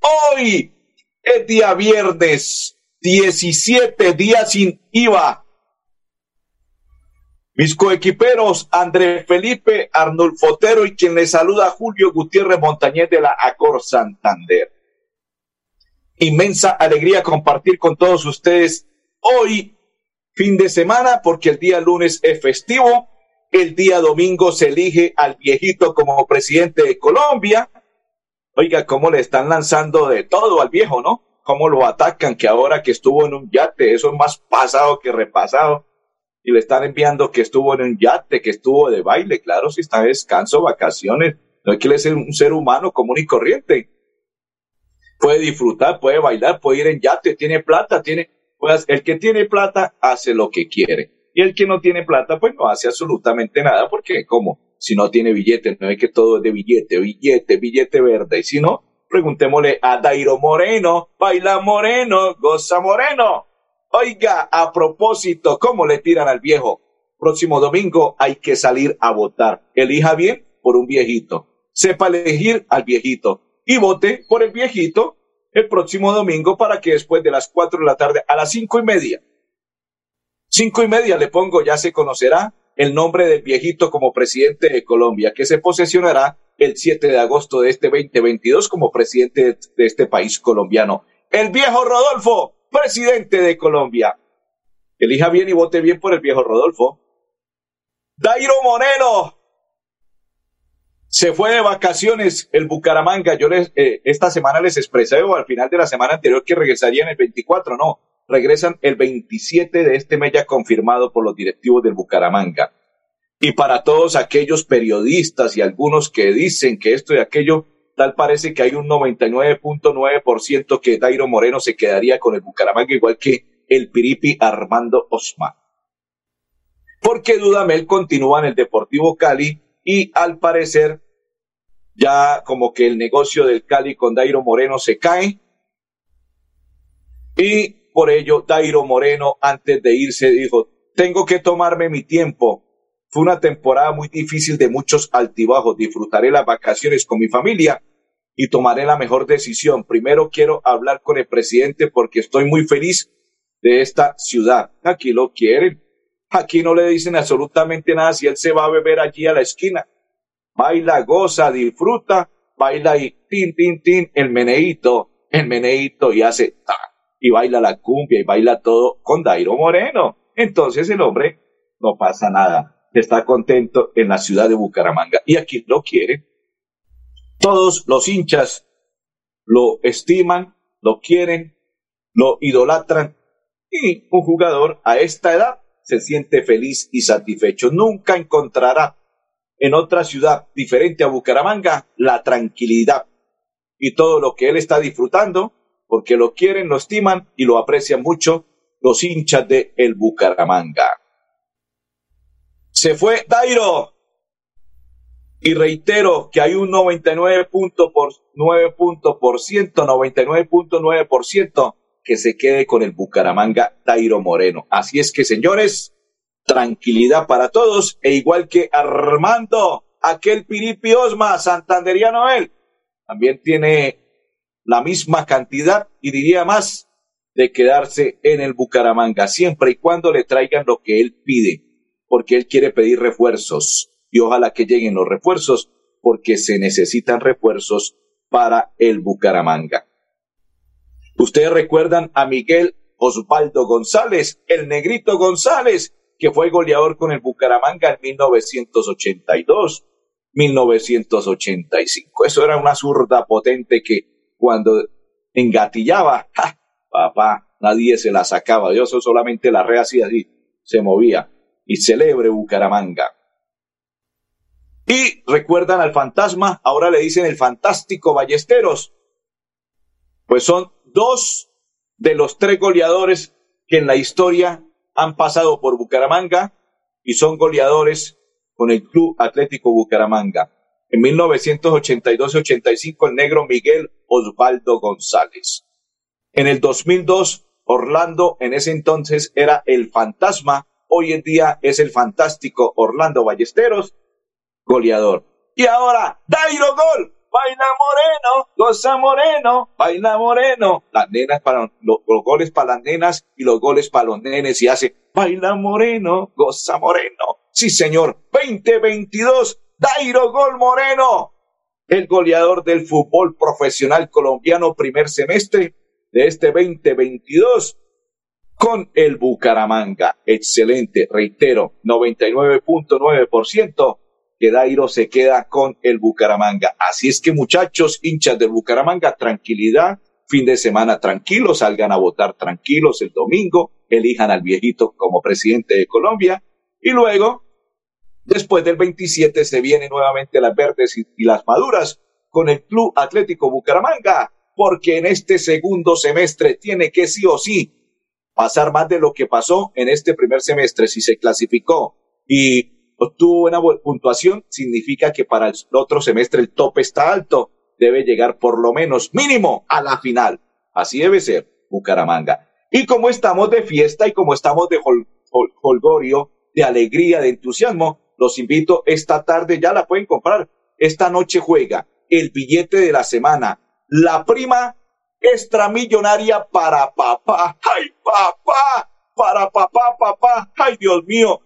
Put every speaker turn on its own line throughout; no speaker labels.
Hoy es día viernes, 17 días sin IVA mis coequiperos, André Felipe Arnulfo Otero y quien les saluda Julio Gutiérrez Montañez de la Acor Santander. Inmensa alegría compartir con todos ustedes hoy, fin de semana, porque el día lunes es festivo, el día domingo se elige al viejito como presidente de Colombia. Oiga, cómo le están lanzando de todo al viejo, ¿no? Cómo lo atacan, que ahora que estuvo en un yate, eso es más pasado que repasado y le están enviando que estuvo en un yate, que estuvo de baile, claro, si está en descanso, vacaciones, no hay que ser un ser humano común y corriente. Puede disfrutar, puede bailar, puede ir en yate, tiene plata, tiene, pues el que tiene plata hace lo que quiere. Y el que no tiene plata, pues no hace absolutamente nada, porque como si no tiene billete, no es que todo es de billete, billete, billete verde. Y si no, preguntémosle a Dairo Moreno, baila Moreno, goza Moreno. Oiga, a propósito, ¿cómo le tiran al viejo? Próximo domingo hay que salir a votar. Elija bien por un viejito. Sepa elegir al viejito y vote por el viejito el próximo domingo para que después de las cuatro de la tarde a las cinco y media, cinco y media le pongo, ya se conocerá el nombre del viejito como presidente de Colombia, que se posesionará el 7 de agosto de este 2022 como presidente de este país colombiano. El viejo Rodolfo, presidente de Colombia. Elija bien y vote bien por el viejo Rodolfo. Dairo Moreno se fue de vacaciones el Bucaramanga. Yo les, eh, esta semana les expresé o al final de la semana anterior que regresarían el 24, no, regresan el 27 de este mes ya confirmado por los directivos del Bucaramanga. Y para todos aquellos periodistas y algunos que dicen que esto y aquello, tal parece que hay un 99.9% que Dairo Moreno se quedaría con el Bucaramanga, igual que el Piripi Armando Osma. Porque Dudamel continúa en el Deportivo Cali y al parecer ya como que el negocio del Cali con Dairo Moreno se cae. Y por ello Dairo Moreno antes de irse dijo, tengo que tomarme mi tiempo. Fue una temporada muy difícil de muchos altibajos. Disfrutaré las vacaciones con mi familia y tomaré la mejor decisión. Primero quiero hablar con el presidente porque estoy muy feliz de esta ciudad. Aquí lo quieren. Aquí no le dicen absolutamente nada si él se va a beber allí a la esquina. Baila, goza, disfruta, baila y tin, tin, tin, el meneíto, el meneíto y hace ta, y baila la cumbia y baila todo con Dairo Moreno. Entonces el hombre no pasa nada, está contento en la ciudad de Bucaramanga y aquí lo quieren. Todos los hinchas lo estiman, lo quieren, lo idolatran y un jugador a esta edad se siente feliz y satisfecho. Nunca encontrará en otra ciudad diferente a Bucaramanga la tranquilidad y todo lo que él está disfrutando porque lo quieren, lo estiman y lo aprecian mucho los hinchas de el Bucaramanga. Se fue Dairo, y reitero que hay un 99.9%, por, 99.9% que se quede con el Bucaramanga Tairo Moreno. Así es que, señores, tranquilidad para todos. E igual que Armando, aquel Piripi Osma, santanderiano él, también tiene la misma cantidad y diría más de quedarse en el Bucaramanga, siempre y cuando le traigan lo que él pide, porque él quiere pedir refuerzos y ojalá que lleguen los refuerzos porque se necesitan refuerzos para el Bucaramanga. Ustedes recuerdan a Miguel Osvaldo González, el negrito González, que fue goleador con el Bucaramanga en 1982, 1985. Eso era una zurda potente que cuando engatillaba, papá, nadie se la sacaba. Dios solamente la re así, así, se movía. Y celebre Bucaramanga. Y recuerdan al fantasma, ahora le dicen el fantástico Ballesteros. Pues son dos de los tres goleadores que en la historia han pasado por Bucaramanga y son goleadores con el Club Atlético Bucaramanga. En 1982-85 el negro Miguel Osvaldo González. En el 2002 Orlando en ese entonces era el fantasma, hoy en día es el fantástico Orlando Ballesteros, goleador. Y ahora, Dairo Gol, baila moreno, goza moreno, baila moreno. Las nenas para los, goles para las nenas y los goles para los nenes y hace baila moreno, goza moreno. Sí, señor, 2022, Dairo Gol Moreno, el goleador del fútbol profesional colombiano primer semestre de este 2022 con el Bucaramanga. Excelente, reitero, 99.9% que Dairo se queda con el Bucaramanga. Así es que muchachos, hinchas del Bucaramanga, tranquilidad, fin de semana tranquilo, salgan a votar tranquilos el domingo, elijan al viejito como presidente de Colombia y luego, después del 27, se vienen nuevamente las verdes y, las maduras con el Club Atlético Bucaramanga, porque en este segundo semestre tiene que sí o sí pasar más de lo que pasó en este primer semestre. Si se clasificó y obtuvo una puntuación, significa que para el otro semestre el tope está alto. Debe llegar por lo menos mínimo a la final. Así debe ser Bucaramanga. Y como estamos de fiesta y como estamos de holgorio, de alegría, de entusiasmo, los invito esta tarde, ya la pueden comprar. Esta noche juega el billete de la semana, la prima extramillonaria para papá. ¡Ay, papá! Para papá, papá. ¡Ay, Dios mío!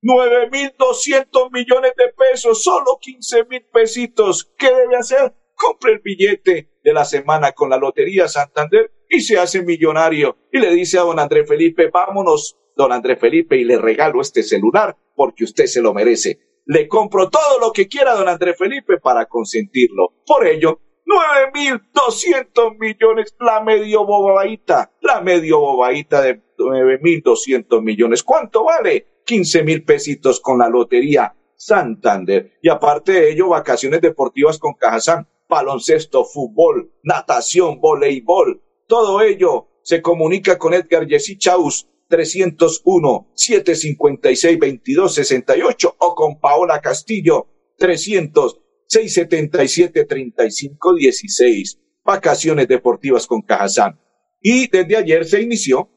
nueve mil doscientos millones de pesos, solo quince mil pesitos. ¿Qué debe hacer? Compre el billete de la semana con la Lotería Santander y se hace millonario. Y le dice a don Andrés Felipe, vámonos, don Andrés Felipe, y le regalo este celular porque usted se lo merece. Le compro todo lo que quiera don Andrés Felipe para consentirlo. Por ello, nueve mil doscientos millones, la medio bobaita, la medio bobaita de nueve mil doscientos millones. ¿Cuánto vale? 15 mil pesitos con la Lotería Santander. Y aparte de ello, vacaciones deportivas con Cajazán, baloncesto, fútbol, natación, voleibol, todo ello se comunica con Edgar Jessy Chaus 301-756-2268 o con Paola Castillo 300-677-3516. Vacaciones deportivas con Cajazán. Y desde ayer se inició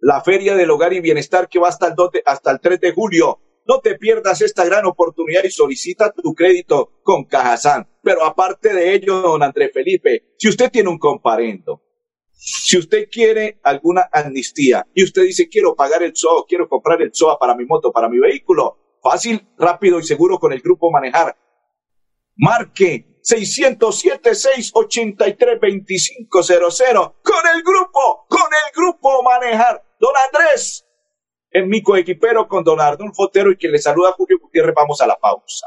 la Feria del Hogar y Bienestar que va hasta el, hasta el 3 de julio. No te pierdas esta gran oportunidad y solicita tu crédito con Cajazán. Pero aparte de ello, don Andrés Felipe, si usted tiene un comparendo, si usted quiere alguna amnistía y usted dice quiero pagar el SOA, quiero comprar el SOA para mi moto, para mi vehículo, fácil, rápido y seguro con el grupo Manejar. Marque 607-683-2500 con el grupo, con el grupo Manejar. Don Andrés, en mi coequipero con don Arnulfo Otero y quien le saluda Julio Gutiérrez, vamos a la pausa.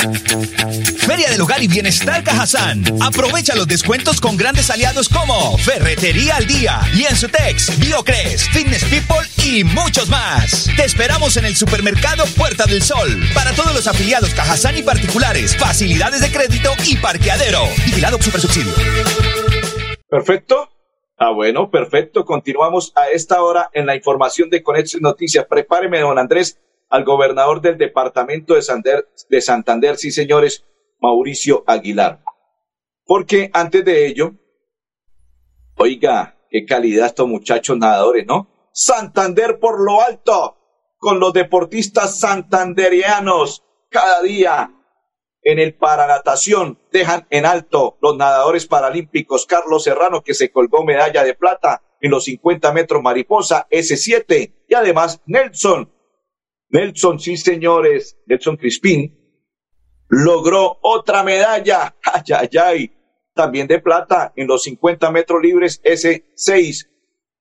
Feria del Hogar y Bienestar Cajazán. Aprovecha los descuentos con grandes aliados como Ferretería al Día, Lienzotex, Biocres, Fitness People y muchos más. Te esperamos en el supermercado Puerta del Sol. Para todos los afiliados Cajazán y particulares, facilidades de crédito y parqueadero. Vigilado Super Subsidio.
Perfecto. Ah, bueno, perfecto. Continuamos a esta hora en la información de Conexión Noticias. Prepáreme, don Andrés al gobernador del departamento de Santander, de Santander, sí señores, Mauricio Aguilar. porque antes de ello, oiga, qué calidad estos muchachos nadadores, ¿no? Santander por lo alto, con los deportistas santanderianos, cada día en el paranatación dejan en alto los nadadores paralímpicos Carlos Serrano, que se colgó medalla de plata en los 50 metros mariposa S7, y además Nelson. Nelson, sí señores, Nelson Crispín, logró otra medalla, ay, ay, ay, también de plata en los 50 metros libres S6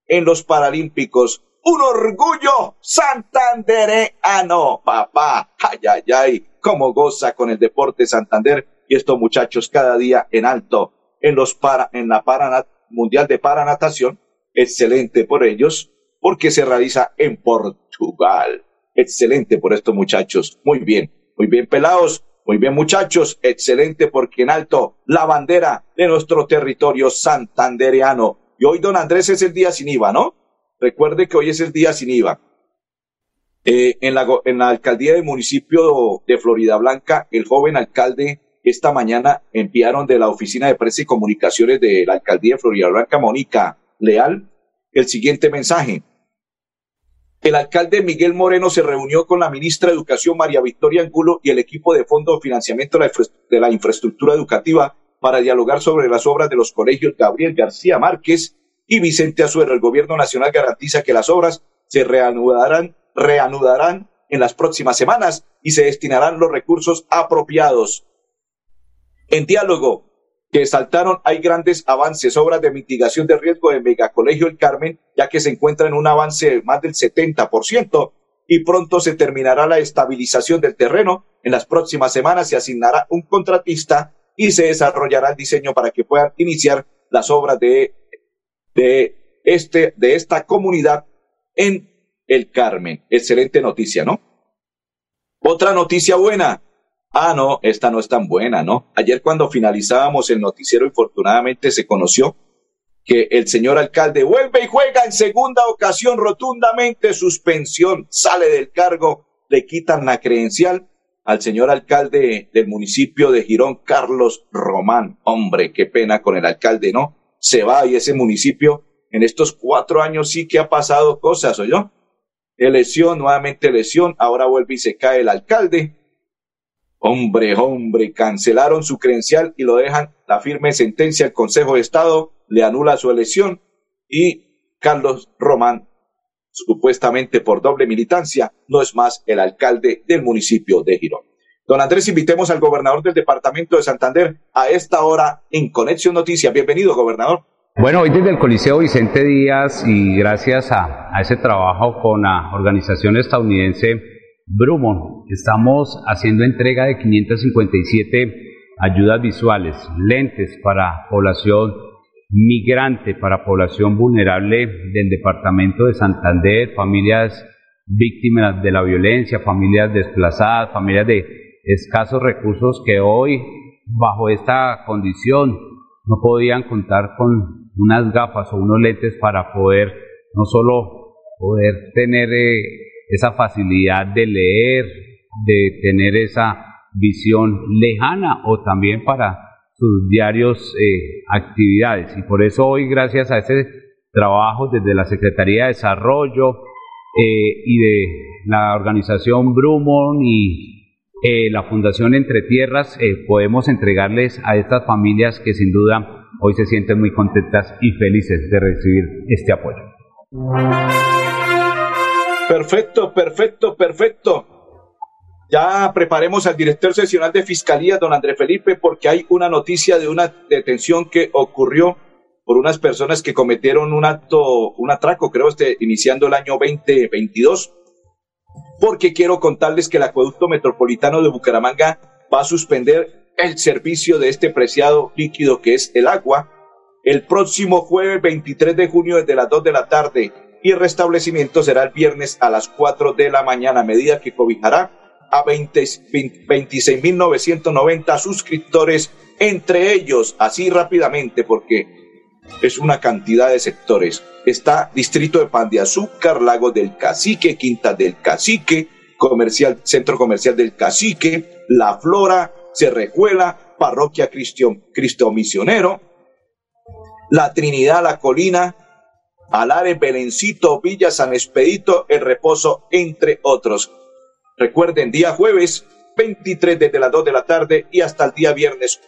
en los Paralímpicos. Un orgullo santandereano, papá, ay, ay, ay, cómo goza con el deporte Santander y estos muchachos cada día en alto en los para, en la para, mundial de paranatación. Excelente por ellos, porque se realiza en Portugal. Excelente por estos muchachos. Muy bien, muy bien pelados, muy bien muchachos. Excelente porque en alto la bandera de nuestro territorio santandereano. Y hoy don Andrés es el día sin IVA, ¿no? Recuerde que hoy es el día sin IVA. Eh, en, la, en la alcaldía del municipio de Florida Blanca, el joven alcalde esta mañana enviaron de la oficina de prensa y comunicaciones de la alcaldía de Florida Blanca, Mónica Leal, el siguiente mensaje. El alcalde Miguel Moreno se reunió con la ministra de Educación María Victoria Angulo y el equipo de Fondo de Financiamiento de la Infraestructura Educativa para dialogar sobre las obras de los colegios Gabriel García Márquez y Vicente Azuero. El gobierno nacional garantiza que las obras se reanudarán reanudarán en las próximas semanas y se destinarán los recursos apropiados. En diálogo que saltaron hay grandes avances, obras de mitigación de riesgo de Megacolegio El Carmen, ya que se encuentra en un avance de más del 70% y pronto se terminará la estabilización del terreno. En las próximas semanas se asignará un contratista y se desarrollará el diseño para que puedan iniciar las obras de, de, este, de esta comunidad en el Carmen. Excelente noticia, ¿no? Otra noticia buena. Ah, no, esta no es tan buena, ¿no? Ayer cuando finalizábamos el noticiero, infortunadamente se conoció que el señor alcalde vuelve y juega en segunda ocasión rotundamente suspensión, sale del cargo, le quitan la credencial al señor alcalde del municipio de Girón, Carlos Román. Hombre, qué pena con el alcalde, ¿no? Se va y ese municipio en estos cuatro años sí que ha pasado cosas, yo lesión, nuevamente lesión, ahora vuelve y se cae el alcalde. Hombre, hombre, cancelaron su credencial y lo dejan la firme sentencia del Consejo de Estado, le anula su elección y Carlos Román, supuestamente por doble militancia, no es más el alcalde del municipio de Girón. Don Andrés, invitemos al gobernador del departamento de Santander a esta hora en Conexión Noticias. Bienvenido, gobernador.
Bueno, hoy desde el Coliseo Vicente Díaz y gracias a, ese trabajo con la organización estadounidense Brumon, estamos haciendo entrega de 557 ayudas visuales, lentes para población migrante, para población vulnerable del departamento de Santander, familias víctimas de la violencia, familias desplazadas, familias de escasos recursos que hoy, bajo esta condición, no podían contar con unas gafas o unos lentes para poder no solo poder tener eh, esa facilidad de leer, de tener esa visión lejana o también para sus diarios eh, actividades. Y por eso hoy, gracias a ese trabajo desde la Secretaría de Desarrollo eh, y de la organización Brumon y la Fundación Entre Tierras, podemos entregarles a estas familias que sin duda hoy se sienten muy contentas y felices de recibir este apoyo.
Perfecto, perfecto, perfecto. Ya preparemos al director seccional de Fiscalía, don André Felipe, porque hay una noticia de una detención que ocurrió por unas personas que cometieron un acto, un atraco, creo, este, iniciando el año 2022. Porque quiero contarles que el acueducto metropolitano de Bucaramanga va a suspender el servicio de este preciado líquido que es el agua el próximo jueves 23 de junio desde las 2 de la tarde y el restablecimiento será el viernes a las 4 de la mañana, medida que cobijará a 26.990 suscriptores, entre ellos, así rápidamente, porque es una cantidad de sectores. Está Distrito de Pan de Azúcar, Lago del Cacique, Quinta del Cacique, comercial, Centro Comercial del Cacique, La Flora, Cerrejuela, Parroquia Cristo, Cristo Misionero, La Trinidad, La Colina, Alares, Belencito, Villa, San Expedito, El Reposo, entre otros. Recuerden, día jueves 23 desde las 2 de la tarde y hasta el día viernes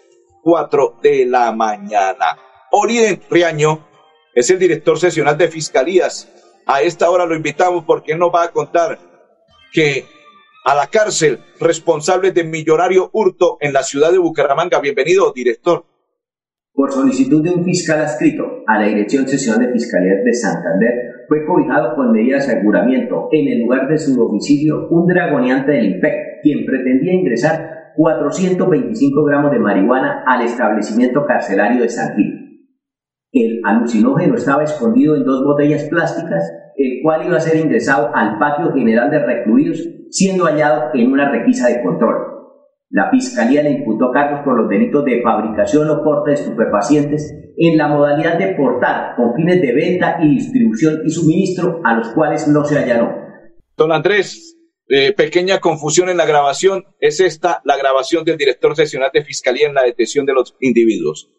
4 de la mañana. Oriden Riaño es el director sesional de Fiscalías. A esta hora lo invitamos porque nos va a contar que a la cárcel responsables de millonario hurto en la ciudad de Bucaramanga. Bienvenido, director.
Por solicitud de un fiscal adscrito a la Dirección Sesional de Fiscalía de Santander, fue cobijado con medida de aseguramiento en el lugar de su domicilio un dragoneante del IMPEC, quien pretendía ingresar 425 gramos de marihuana al establecimiento carcelario de San Gil. El alucinógeno estaba escondido en dos botellas plásticas, el cual iba a ser ingresado al patio general de recluidos, siendo hallado en una requisa de control. La Fiscalía le imputó cargos por los delitos de fabricación o porte de estupefacientes en la modalidad de portar con fines de venta y distribución y suministro a los cuales no se allanó.
Don Andrés, eh, pequeña confusión en la grabación. Es esta la grabación del director seccional de Fiscalía en la detención de los individuos.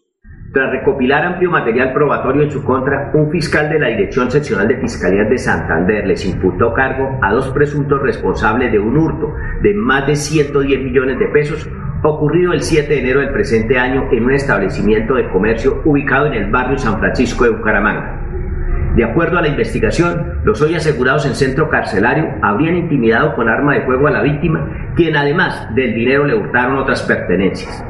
Tras recopilar amplio material probatorio en su contra, un fiscal de la Dirección Seccional de Fiscalías de Santander les imputó cargo a dos presuntos responsables de un hurto de más de 110 millones de pesos ocurrido el 7 de enero del presente año en un establecimiento de comercio ubicado en el barrio San Francisco de Bucaramanga. De acuerdo a la investigación, los hoy asegurados en centro carcelario habrían intimidado con arma de fuego a la víctima, quien además del dinero le hurtaron otras pertenencias.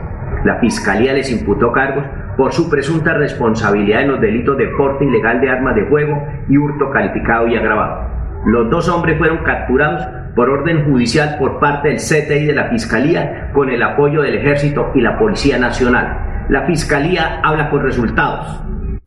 La fiscalía les imputó cargos por su presunta responsabilidad en los delitos de porte ilegal de armas de fuego y hurto calificado y agravado. Los dos hombres fueron capturados por orden judicial por parte del CTI de la Fiscalía con el apoyo del Ejército y la Policía Nacional. La Fiscalía habla con resultados.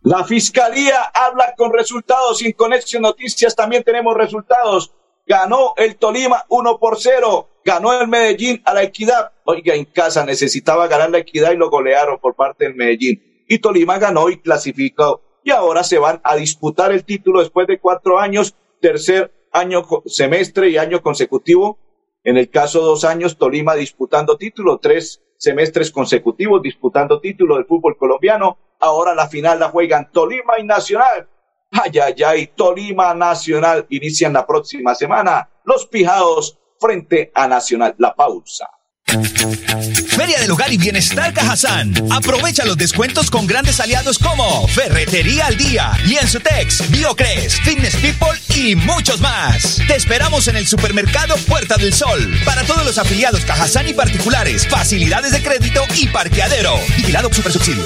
La Fiscalía habla con resultados. Sin Conexión Noticias también tenemos resultados. Ganó el Tolima 1 por 0. Ganó el Medellín a la Equidad. Oiga, en casa necesitaba ganar la Equidad y lo golearon por parte del Medellín. Y Tolima ganó y clasificó. Y ahora se van a disputar el título después de cuatro años, tercer año, semestre y año consecutivo. En el caso dos años, Tolima disputando título, tres semestres consecutivos disputando título del fútbol colombiano. Ahora la final la juegan Tolima y Nacional. Ay, Tolima Nacional inician la próxima semana. Los pijados frente a Nacional. La pausa.
Feria del Hogar y Bienestar Cajazán. Aprovecha los descuentos con grandes aliados como Ferretería al Día, Lienzutex, Biocres, Fitness People y muchos más. Te esperamos en el supermercado Puerta del Sol. Para todos los afiliados Cajazán y particulares, facilidades de crédito y parqueadero. Vigilado Super Subsidio.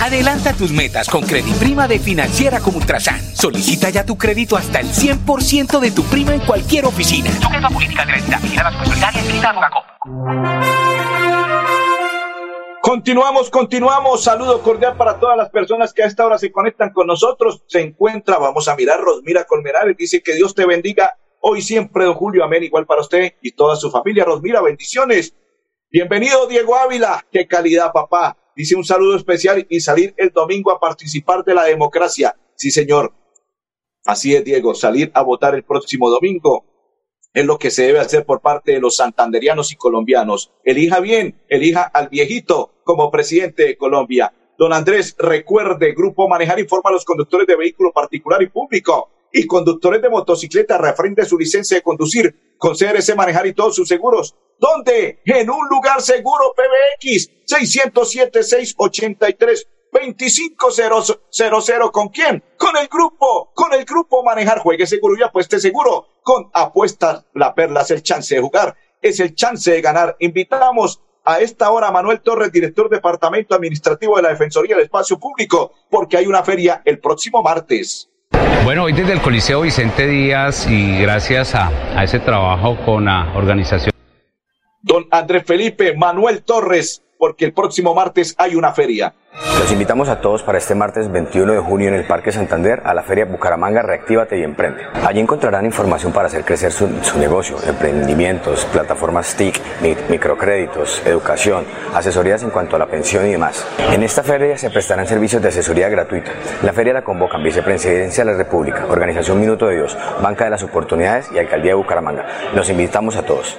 Adelanta tus metas con Prima de Financiera como Ultrasan. Solicita ya tu crédito hasta el 100% de tu prima en cualquier oficina. Sujeto a política de la
Continuamos, continuamos. Saludo cordial para todas las personas que a esta hora se conectan con nosotros. Se encuentra, vamos a mirar, Rosmira Colmenares. Dice que Dios te bendiga hoy siempre, don Julio. Amén. Igual para usted y toda su familia. Rosmira, bendiciones. Bienvenido, Diego Ávila. Qué calidad, papá. Dice un saludo especial y salir el domingo a participar de la democracia. Sí, señor. Así es, Diego. Salir a votar el próximo domingo es lo que se debe hacer por parte de los santanderianos y colombianos. Elija bien, elija al viejito como presidente de Colombia. Don Andrés, recuerde, Grupo Manejar informa a los conductores de vehículo particular y público y conductores de motocicleta refrende su licencia de conducir con CRC Manejar y todos sus seguros ¿Dónde? En un lugar seguro PBX 607-683-2500. ¿Con quién? Con el grupo, con el grupo Manejar. Juegue seguro y apueste seguro. Con apuestas, la perla es el chance de jugar, es el chance de ganar. Invitamos a esta hora a Manuel Torres, director departamento administrativo de la Defensoría del Espacio Público, porque hay una feria el próximo martes.
Bueno, hoy desde el Coliseo Vicente Díaz y gracias a, ese trabajo con la organización
don Andrés Felipe Manuel Torres, porque el próximo martes hay una feria.
Los invitamos a todos para este martes 21 de junio en el Parque Santander a la Feria Bucaramanga Reactívate y Emprende. Allí encontrarán información para hacer crecer su, negocio, emprendimientos, plataformas TIC, microcréditos, educación, asesorías en cuanto a la pensión y demás. En esta feria se prestarán servicios de asesoría gratuita. La feria la convocan Vicepresidencia de la República, Organización Minuto de Dios, Banca de las Oportunidades y Alcaldía de Bucaramanga. Los invitamos a todos.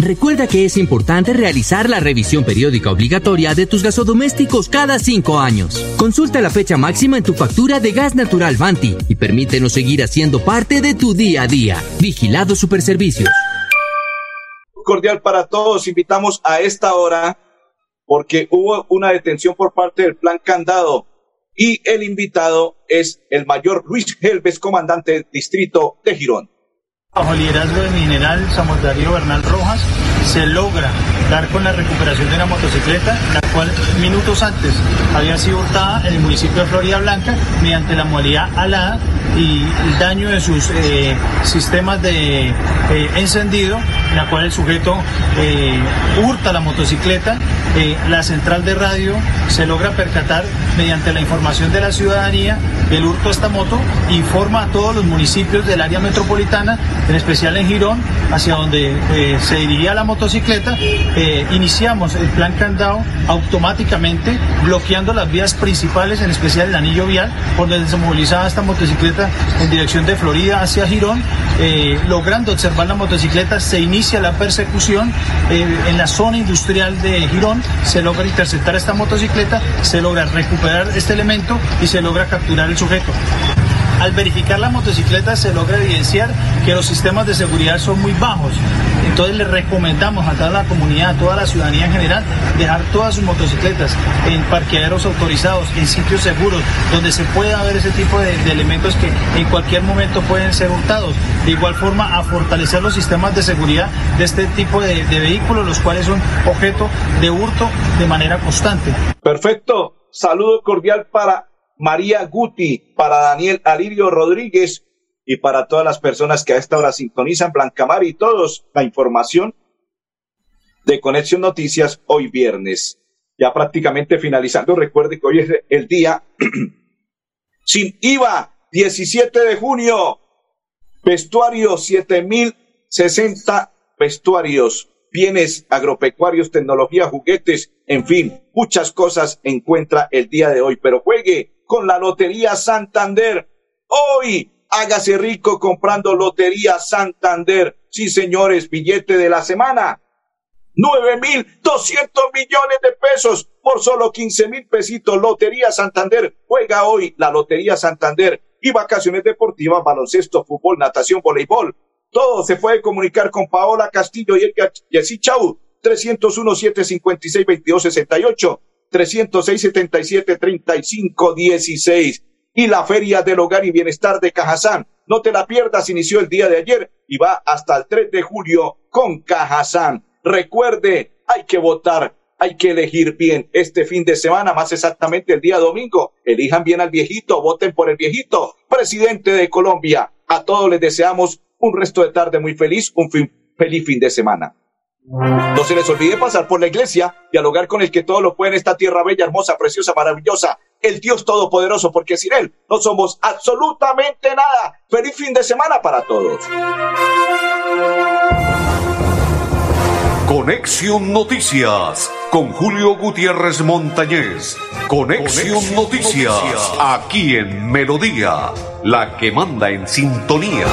Recuerda que es importante realizar la revisión periódica obligatoria de tus gasodomésticos cada cinco años. Consulta la fecha máxima en tu factura de gas natural Banti y permítenos seguir haciendo parte de tu día a día. Vigilado Superservicios.
Cordial para todos. Invitamos a esta hora porque hubo una detención por parte del plan Candado y el invitado es el mayor Luis Helves, comandante distrito de Girón.
Bajo liderazgo del general Samuel Bernal Rojas, se logra dar con la recuperación de una motocicleta, la cual minutos antes había sido hurtada en el municipio de Florida Blanca mediante la modalidad alada y el daño de sus eh, sistemas de eh, encendido, en la cual el sujeto eh, hurta la motocicleta, la central de radio se logra percatar mediante la información de la ciudadanía del hurto de esta moto, informa a todos los municipios del área metropolitana, en especial en Girón, hacia donde se dirigía la motocicleta, iniciamos el plan candado automáticamente bloqueando las vías principales, en especial el anillo vial, por donde se movilizaba esta motocicleta en dirección de Florida hacia Girón, eh, logrando observar la motocicleta, se inicia la persecución eh, en la zona industrial de Girón, se logra interceptar esta motocicleta, se logra recuperar este elemento y se logra capturar el sujeto. Al verificar la motocicleta se logra evidenciar que los sistemas de seguridad son muy bajos. Entonces le recomendamos a toda la comunidad, a toda la ciudadanía en general, dejar todas sus motocicletas en parqueaderos autorizados, en sitios seguros, donde se pueda ver ese tipo de, elementos que en cualquier momento pueden ser hurtados. De igual forma, a fortalecer los sistemas de seguridad de este tipo de, de vehículos, los cuales son objeto de hurto de manera constante.
Perfecto. Saludo cordial para María Guti, para Daniel Alirio Rodríguez y para todas las personas que a esta hora sintonizan Blancamar y todos la información de Conexión Noticias hoy viernes. Ya prácticamente finalizando, recuerde que hoy es el día sin IVA, 17 de junio, vestuario 7060 vestuarios, bienes agropecuarios, tecnología, juguetes, en fin, muchas cosas encuentra el día de hoy, pero juegue con la Lotería Santander. Hoy hágase rico comprando Lotería Santander. Sí, señores, billete de la semana. Nueve mil doscientos millones de pesos por solo quince mil pesitos. Lotería Santander. Juega hoy la Lotería Santander y vacaciones deportivas, baloncesto, fútbol, natación, voleibol. Todo se puede comunicar con Paola Castillo y Jessy Chau. 301-756-2268 306-77-35-16 y la Feria del Hogar y Bienestar de Cajazán. No te la pierdas, inició el día de ayer y va hasta el 3 de julio con Cajazán. Recuerde, hay que votar, hay que elegir bien este fin de semana, más exactamente el día domingo. Elijan bien al viejito, voten por el viejito, presidente de Colombia. A todos les deseamos un resto de tarde muy feliz, un feliz fin de semana. No se les olvide pasar por la iglesia, dialogar con el que todo lo puede en esta tierra bella, hermosa, preciosa, maravillosa, el Dios Todopoderoso, porque sin Él no somos absolutamente nada. Feliz fin de semana para todos.
Conexión Noticias con Julio Gutiérrez Montañez. Conexión, Noticias, aquí en Melodía, la que manda en sintonía.